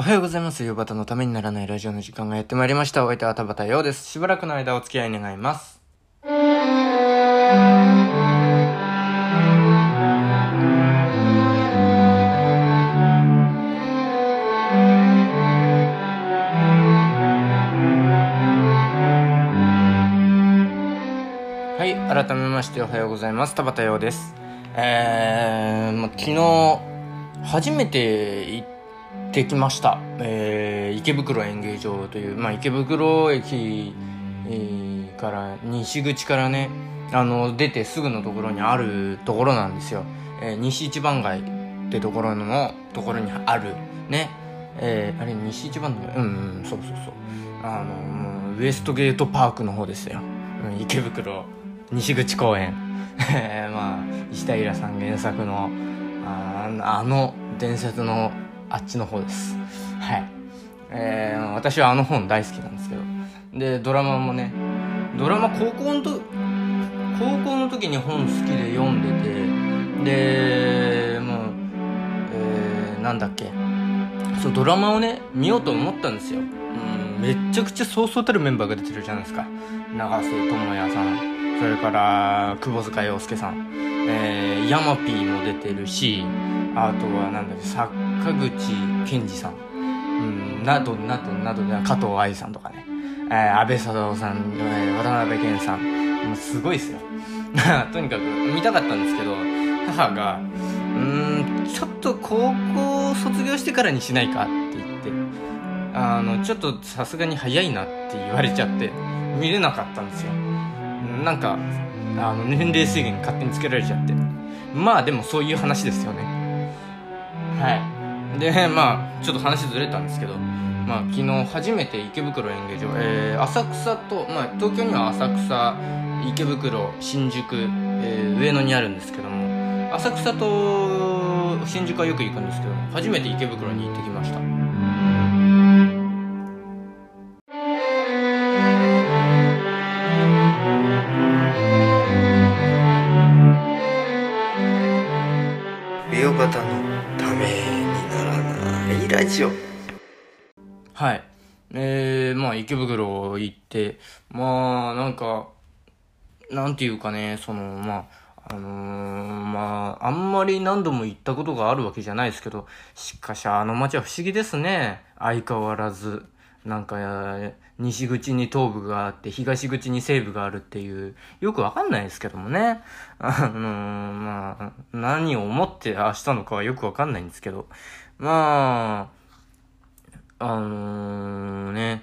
おはようございます。夕方のためにならないラジオの時間がやってまいりました。お相手は田畑陽です。しばらくの間お付き合い願います。はい、改めましておはようございます。田畑陽です。えー、ま昨日、初めて行ったてきました。えー、池袋演芸場という、まあ、池袋駅、えーから、西口からね、あの、出てすぐのところにあるところなんですよ。えー西一番街ってところの、ところにある、ね、えー、あれ、西一番街？うん、うん、そうそうそう。あの、ウエストゲートパークの方ですよ。うん、池袋、西口公園。えーまあ、石平さん原作の、ああの伝説のあっちの方です。はい。えー私はあの本大好きなんですけど。で、ドラマもね、ドラマ高校のと、高校の時に本好きで読んでて、で、もう、えー、なんだっけ。そう、ドラマをね、見ようと思ったんですよ。うん、めっちゃくちゃそうそうたるメンバーが出てるじゃないですか。長瀬智也さん、それから、窪塚洋介さん、えー、ヤマピーも出てるし、あとは、なんだっけ、坂口健二さん、うん、など、など、などで、加藤愛さんとかね、えー、安倍貞夫さん、えー渡辺謙さん、もうすごいですよ。とにかく、見たかったんですけど、母が、うん、ちょっと高校卒業してからにしないかって言って、あの、ちょっとさすがに早いなって言われちゃって、見れなかったんですよ。なんか、あの、年齢制限勝手につけられちゃって。まあでもそういう話ですよね。はい。で、まあ、ちょっと話ずれたんですけど、まあ、昨日初めて池袋演芸場、えー、浅草と、まあ、東京には浅草、池袋、新宿、えー上野にあるんですけども、浅草と新宿はよく行くんですけど、初めて池袋に行ってきました。ないラジオはい。えー、まあ、池袋行って、まあ、なんか、なんていうかね、その、まあ、あのーまあ、あんまり何度も行ったことがあるわけじゃないですけど、しかしあの街は不思議ですね。相変わらず。なんか、西口に東部があって、東口に西部があるっていう、よくわかんないですけどもね。あのーまあ、何を思ってあしたのかはよくわかんないんですけど、まあ、あのーね、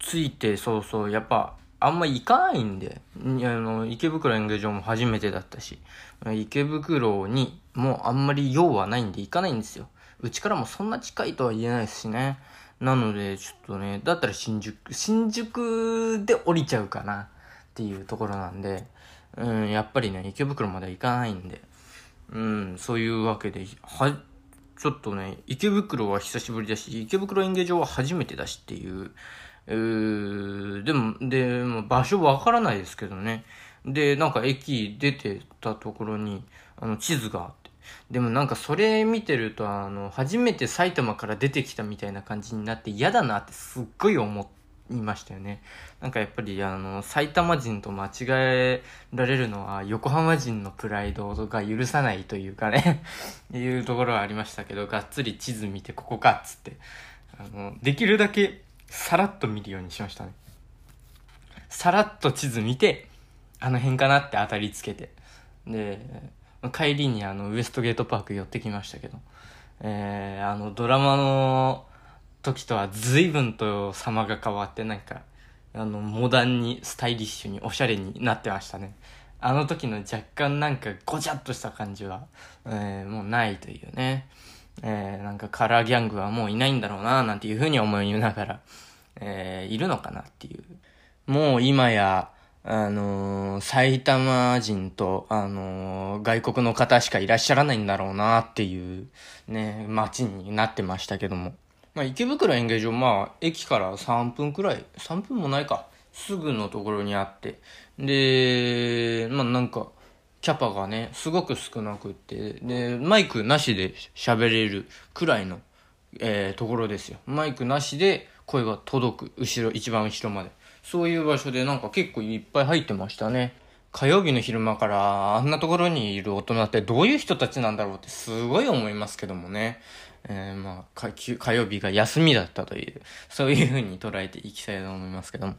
ついてそうそう、やっぱ、あんま行かないんで、あの、池袋演芸場も初めてだったし、池袋にもうあんまり用はないんで行かないんですよ。うちからもそんな近いとは言えないですしね。なので、ちょっとね、だったら新宿、新宿で降りちゃうかな。っていうところなんで、うん、やっぱりね、池袋まで行かないんで、うん、そういうわけで、は、ちょっとね、池袋は久しぶりだし、池袋演芸場は初めてだしっていう、うーでも、で、も場所わからないですけどね。で、なんか駅出てたところに、あの、地図があって。でもなんかそれ見てると、あの、初めて埼玉から出てきたみたいな感じになって嫌だなってすっごい思って言いましたよね。なんかやっぱりあの、埼玉人と間違えられるのは横浜人のプライドが許さないというかね、いうところはありましたけど、がっつり地図見てここかっつって、あの、できるだけさらっと見るようにしましたね。さらっと地図見て、あの辺かなって当たりつけて。で、帰りにあの、ウエストゲートパーク寄ってきましたけど、えー、あの、ドラマの時とは随分と様が変わって、なんか、あの、モダンに、スタイリッシュに、おしゃれになってましたね。あの時の若干なんかごちゃっとした感じは、えー、もうないというね。えー、なんかカラーギャングはもういないんだろうな、なんていうふうに思いながら、えー、いるのかなっていう。もう今や、あのー埼玉人と、あのー外国の方しかいらっしゃらないんだろうなっていう、ね、街になってましたけども。まあ、池袋演芸場、まあ、駅から3分くらい、3分もないか、すぐのところにあって。で、まあなんか、キャパがね、すごく少なくって、で、マイクなしで喋れるくらいの、えー、ところですよ。マイクなしで声が届く。後ろ、一番後ろまで。そういう場所でなんか結構いっぱい入ってましたね。火曜日の昼間からあんなところにいる大人ってどういう人たちなんだろうってすごい思いますけどもね。えー、まあ、火曜日が休みだったという、そういう風に捉えていきたいと思いますけども。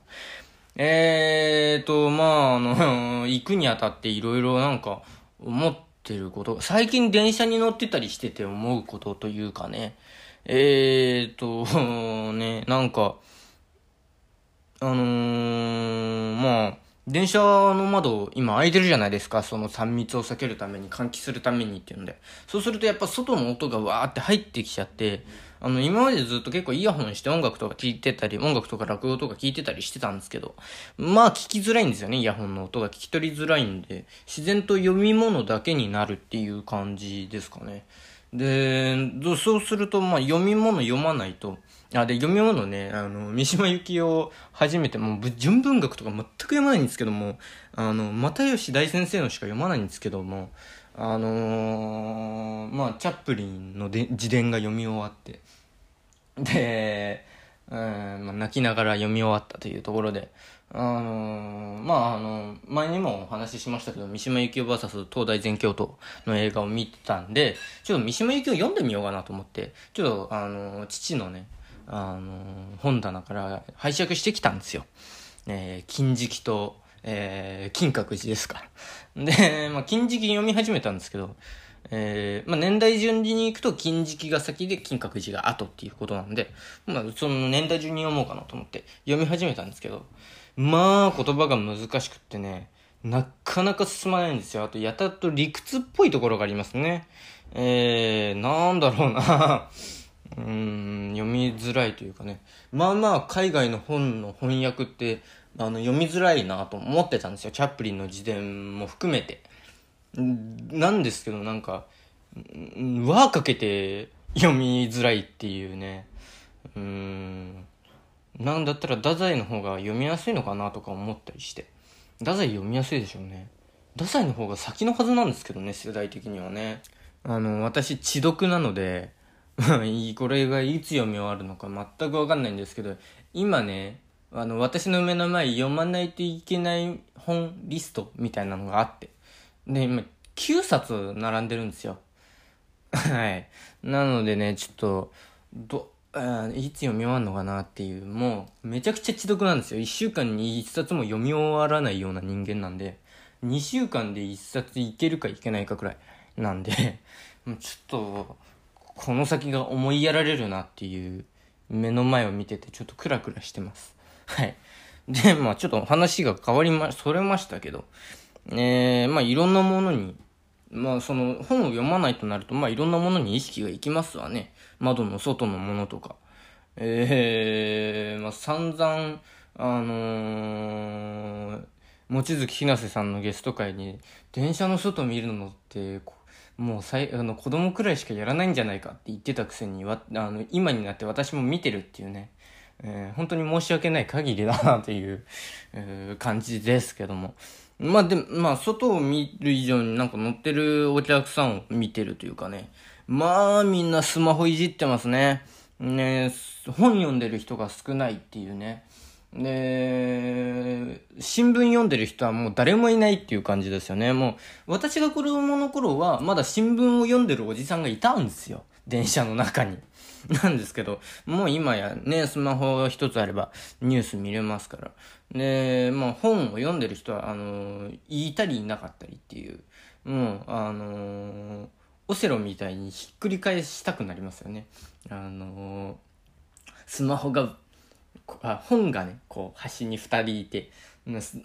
えーと、まあ、あの、行くにあたっていろいろなんか思ってること、最近電車に乗ってたりしてて思うことというかね、えーと、ね、なんか、あのー、まあ、電車の窓今開いてるじゃないですか。その3密を避けるために、換気するためにっていうので。そうするとやっぱ外の音がわーって入ってきちゃって、あの、今までずっと結構イヤホンして音楽とか聴いてたり、音楽とか落語とか聴いてたりしてたんですけど、まあ聞きづらいんですよね、イヤホンの音が聞き取りづらいんで、自然と読み物だけになるっていう感じですかね。で、そうすると、まあ読み物読まないと、あ、で、読み物ね、あの、三島由紀夫初めて、もう、純文学とか全く読まないんですけども、あの、又吉大先生のしか読まないんですけども、あのー、まあ、チャップリンので自伝が読み終わって、で、うん、まあ、泣きながら読み終わったというところで、あのー、まあ、あの、前にもお話ししましたけど、三島由紀夫 VS 東大全教徒の映画を見てたんで、ちょっと三島由紀夫読んでみようかなと思って、ちょっと、あのー、父のね、あの本棚から拝借してきたんですよ。えー、金色と、えー、金閣寺ですか。で、まあ、金色読み始めたんですけど、えー、まあ、年代順に行くと金色が先で金閣寺が後っていうことなんで、まあ、その年代順に読もうかなと思って読み始めたんですけど、まあ、言葉が難しくってね、なかなか進まないんですよ。あと、やたと理屈っぽいところがありますね。えー、なんだろうな うん、読みづらいというかね。まあまあ、海外の本の翻訳って、あの、読みづらいなと思ってたんですよ。チャップリンの自伝も含めて。なんですけど、なんか、輪かけて読みづらいっていうね。うん。なんだったら、太宰の方が読みやすいのかなとか思ったりして。太宰読みやすいでしょうね。太宰の方が先のはずなんですけどね、世代的にはね。あの、私、知読なので、これがいつ読み終わるのか全くわかんないんですけど、今ね、あの、私の目の前読まないといけない本リストみたいなのがあって。で、今、9冊並んでるんですよ。はい。なのでね、ちょっと、ど、いつ読み終わるのかなっていう、もう、めちゃくちゃ知読なんですよ。1週間に1冊も読み終わらないような人間なんで、2週間で1冊いけるかいけないかくらいなんで、もうちょっと、この先が思いやられるなっていう目の前を見ててちょっとクラクラしてます。はい。で、まあちょっと話が変わりま、それましたけど、えー、まあいろんなものに、まあその本を読まないとなると、まあいろんなものに意識がいきますわね。窓の外のものとか。えー、まあ散々、あのー、望月ひなせさんのゲスト会に、電車の外見るのって、もうさいあの子供くらいしかやらないんじゃないかって言ってたくせにわあの今になって私も見てるっていうね、えー、本当に申し訳ない限りだなという、えー、感じですけども。まあでも、まあ外を見る以上になんか乗ってるお客さんを見てるというかね。まあみんなスマホいじってますね。ね本読んでる人が少ないっていうね。で、新聞読んでる人はもう誰もいないっていう感じですよね。もう、私が子供の頃は、まだ新聞を読んでるおじさんがいたんですよ。電車の中に。なんですけど、もう今やね、スマホ一つあればニュース見れますから。で、まあ本を読んでる人は、あの、いたりいなかったりっていう、もう、あの、オセロみたいにひっくり返したくなりますよね。あの、スマホがあ本がね、こう、端に2人いて、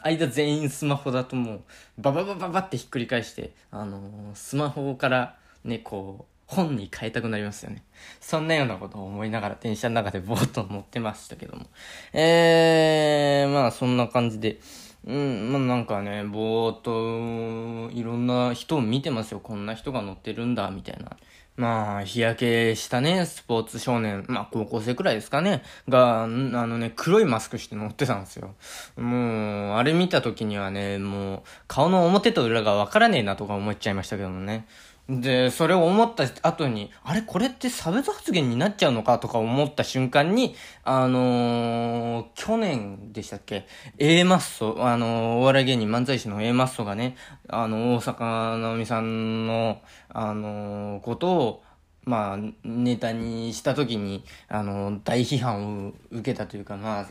間全員スマホだともう、バババババってひっくり返して、あのー、スマホからね、こう、本に変えたくなりますよね。そんなようなことを思いながら電車の中でぼーっと乗ってましたけども。えー、まあそんな感じで、うん、まあなんかね、ぼーっと、いろんな人を見てますよ。こんな人が乗ってるんだ、みたいな。まあ、日焼けしたね、スポーツ少年、まあ高校生くらいですかね、が、あのね、黒いマスクして乗ってたんですよ。もう、あれ見た時にはね、もう、顔の表と裏がわからねえなとか思っちゃいましたけどもね。で、それを思った後に、あれ？これって差別発言になっちゃうのかとか思った瞬間に、あのー、去年でしたっけ ?A マッソ、あのー、お笑い芸人漫才師の A マッソがね、あの、大阪直美さんの、あのー、ことを、まあ、ネタにした時に、あの、大批判を受けたというか、まあ、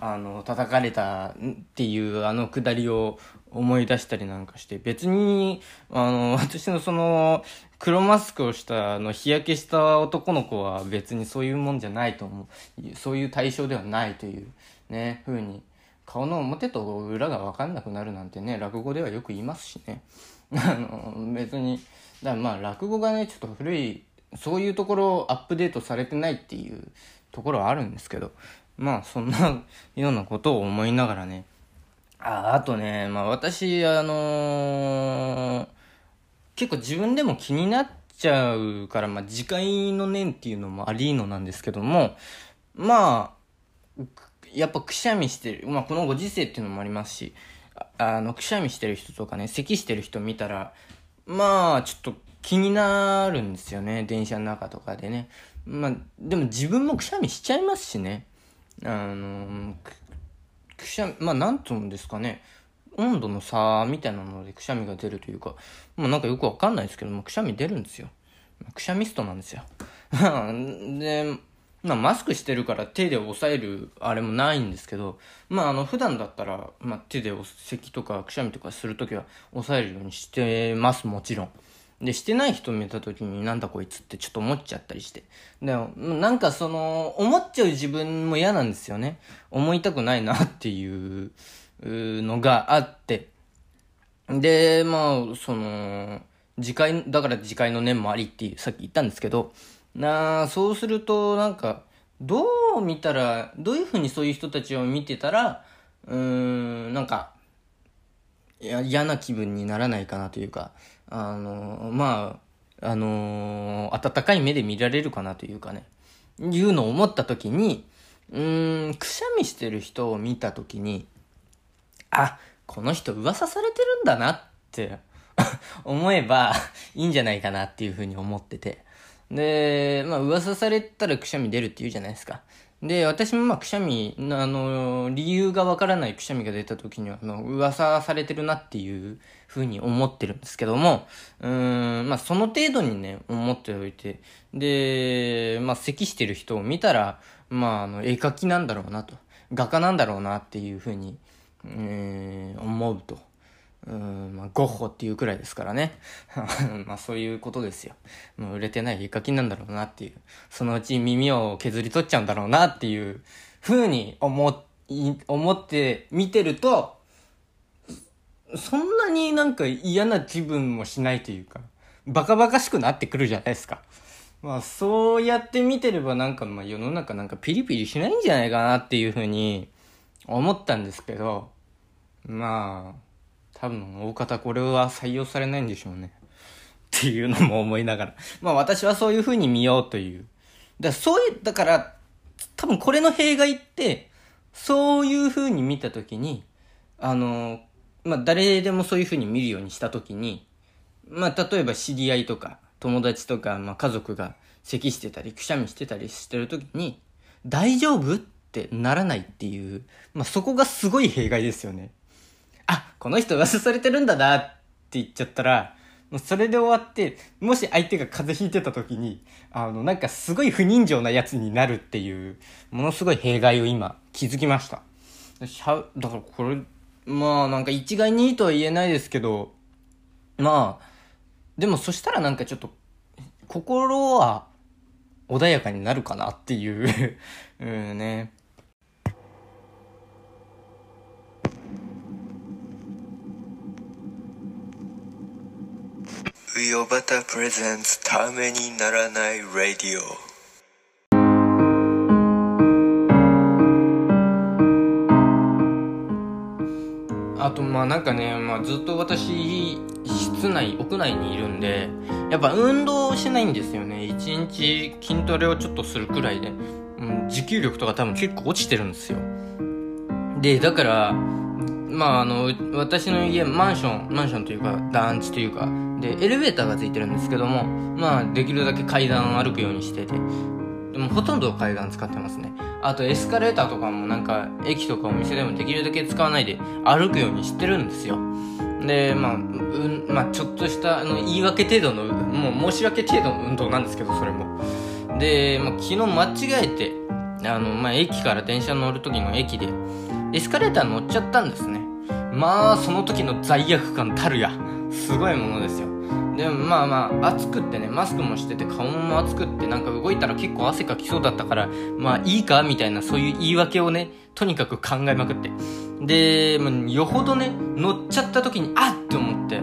あの、叩かれたっていうあのくだりを思い出したりなんかして、別に、あの、私のその、黒マスクをしたあの日焼けした男の子は別にそういうもんじゃないと思う。そういう対象ではないというね、風に。顔の表と裏が分かんなくなるなんてね、落語ではよく言いますしね。あの、別に、だからまあ落語がね、ちょっと古い、そういうところをアップデートされてないっていうところはあるんですけど、まあそんなようなことを思いながらね、ああとね、まあ私、あのー、結構自分でも気になっちゃうから、まあ自戒の念っていうのもありのなんですけども、まあ、やっぱくしゃみしてる、まあこのご時世っていうのもありますし、あの、くしゃみしてる人とかね、咳してる人見たら、まあちょっと気になるんですよね、電車の中とかでね。まあ、でも自分もくしゃみしちゃいますしね。あの、くしゃみ、まあ、なんとうんですかね。温度の差みたいなのでくしゃみが出るというか、まあなんかよくわかんないですけども、くしゃみ出るんですよ。くしゃみストなんですよ。で、まあマスクしてるから手で押さえるあれもないんですけど、まああの普段だったら、まあ手で咳とかくしゃみとかするときは押さえるようにしてます、もちろん。で、してない人見た時になんだこいつってちょっと思っちゃったりして。でも、なんかその、思っちゃう自分も嫌なんですよね。思いたくないなっていうのがあって。で、まあ、その、次回、だから次回の念もありっていう、さっき言ったんですけど、なあそうすると、なんか、どう見たら、どういうふうにそういう人たちを見てたら、うーん、なんか、嫌な気分にならないかなというか、あの、まあ、あの、温かい目で見られるかなというかね、いうのを思った時に、うん、くしゃみしてる人を見た時に、あ、この人噂されてるんだなって 思えばいいんじゃないかなっていうふうに思ってて。で、まあ噂されたらくしゃみ出るって言うじゃないですか。で、私もまあくしゃみ、あの、理由がわからないくしゃみが出た時には、あの、噂されてるなっていうふうに思ってるんですけども、うん、まあその程度にね、思っておいて、で、まあ咳してる人を見たら、まああの、絵描きなんだろうなと、画家なんだろうなっていうふうに、えー、思うと。うん、まあ、ゴッホっていうくらいですからね。まあ、そういうことですよ。もう売れてない絵描きなんだろうなっていう。そのうち耳を削り取っちゃうんだろうなっていう風に思、思って見てると、そんなになんか嫌な気分もしないというか、バカバカしくなってくるじゃないですか。まあ、そうやって見てればなんか、まあ世の中なんかピリピリしないんじゃないかなっていう風に思ったんですけど、まあ、多分大方これは採用されないんでしょうね。っていうのも思いながら。まあ私はそういう風に見ようという。だそういう、だから、多分これの弊害って、そういう風に見たときに、あの、まあ誰でもそういう風に見るようにしたときに、まあ例えば知り合いとか、友達とか、まあ家族が咳してたり、くしゃみしてたりしてるときに、大丈夫ってならないっていう、まあそこがすごい弊害ですよね。あ、この人噂されてるんだなって言っちゃったら、もうそれで終わって、もし相手が風邪ひいてた時に、あの、なんかすごい不人情なやつになるっていう、ものすごい弊害を今気づきました。しゃ、だからこれ、まあなんか一概にいいとは言えないですけど、まあ、でもそしたらなんかちょっと、心は穏やかになるかなっていう うんね。ウヨバタプレゼンツためにならないラディオあとまあなんかね、まあ、ずっと私室内屋内にいるんでやっぱ運動しないんですよね。一日筋トレをちょっとするくらいで、うん、持久力とか多分結構落ちてるんですよ。でだからまああの私の家マンションマンションというか団地というかで、エレベーターがついてるんですけども、まあ、できるだけ階段を歩くようにしてて、でもほとんど階段使ってますね。あとエスカレーターとかもなんか、駅とかお店でもできるだけ使わないで歩くようにしてるんですよ。で、まあ、うん、まあ、ちょっとしたあの言い訳程度の、もう申し訳程度の運動なんですけど、それも。で、まあ、昨日間違えて、あの、まあ、駅から電車乗る時の駅で、エスカレーター乗っちゃったんですね。まあ、その時の罪悪感たるや。すごいものですよ。でもまあまあ、暑くってね、マスクもしてて顔も暑くってなんか動いたら結構汗かきそうだったから、まあいいかみたいなそういう言い訳をね、とにかく考えまくって。で、よほどね、乗っちゃった時に、あっって思って、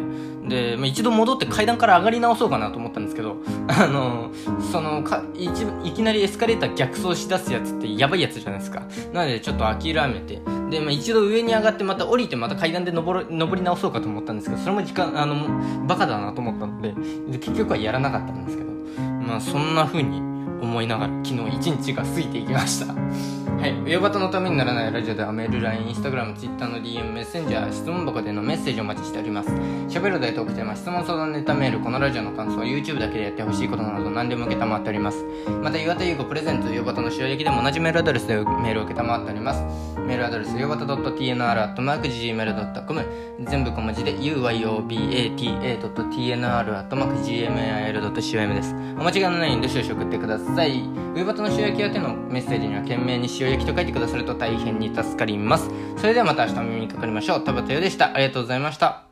で、まあ、一度戻って階段から上がり直そうかなと思ったんですけど、あの、その、か、いいきなりエスカレーター逆走しだすやつってやばいやつじゃないですか。なのでちょっと諦めて、で、まあ、一度上に上がってまた降りてまた階段で登る、登り直そうかと思ったんですけど、それも時間、あの、バカだなと思ったので、結局はやらなかったんですけど、まあそんな風に思いながら昨日一日が過ぎていきました。はい。上バタのためにならないラジオではメール、LINE、Instagram、Twitter の DM、メッセンジャー、質問箱でのメッセージをお待ちしております。喋る大トークテーマ、質問相談ネタメール、このラジオの感想、YouTube だけでやってほしいことなど何でも受けたまっております。また、岩田優子プレゼント、上バタの塩焼きでも同じメールアドレスでメールを受けたまっております。メールアドレス、よばた .tnr.gmail.com 全部小文字で uyobata.tnr.gmail.com です。お間違いのないようにどしどし送ってください。上バタの塩焼き宛てのメッセージには懸命に塩焼きと書いてくださると大変に助かります。それではまた明日お耳にかかりましょう。田畑よでした。ありがとうございました。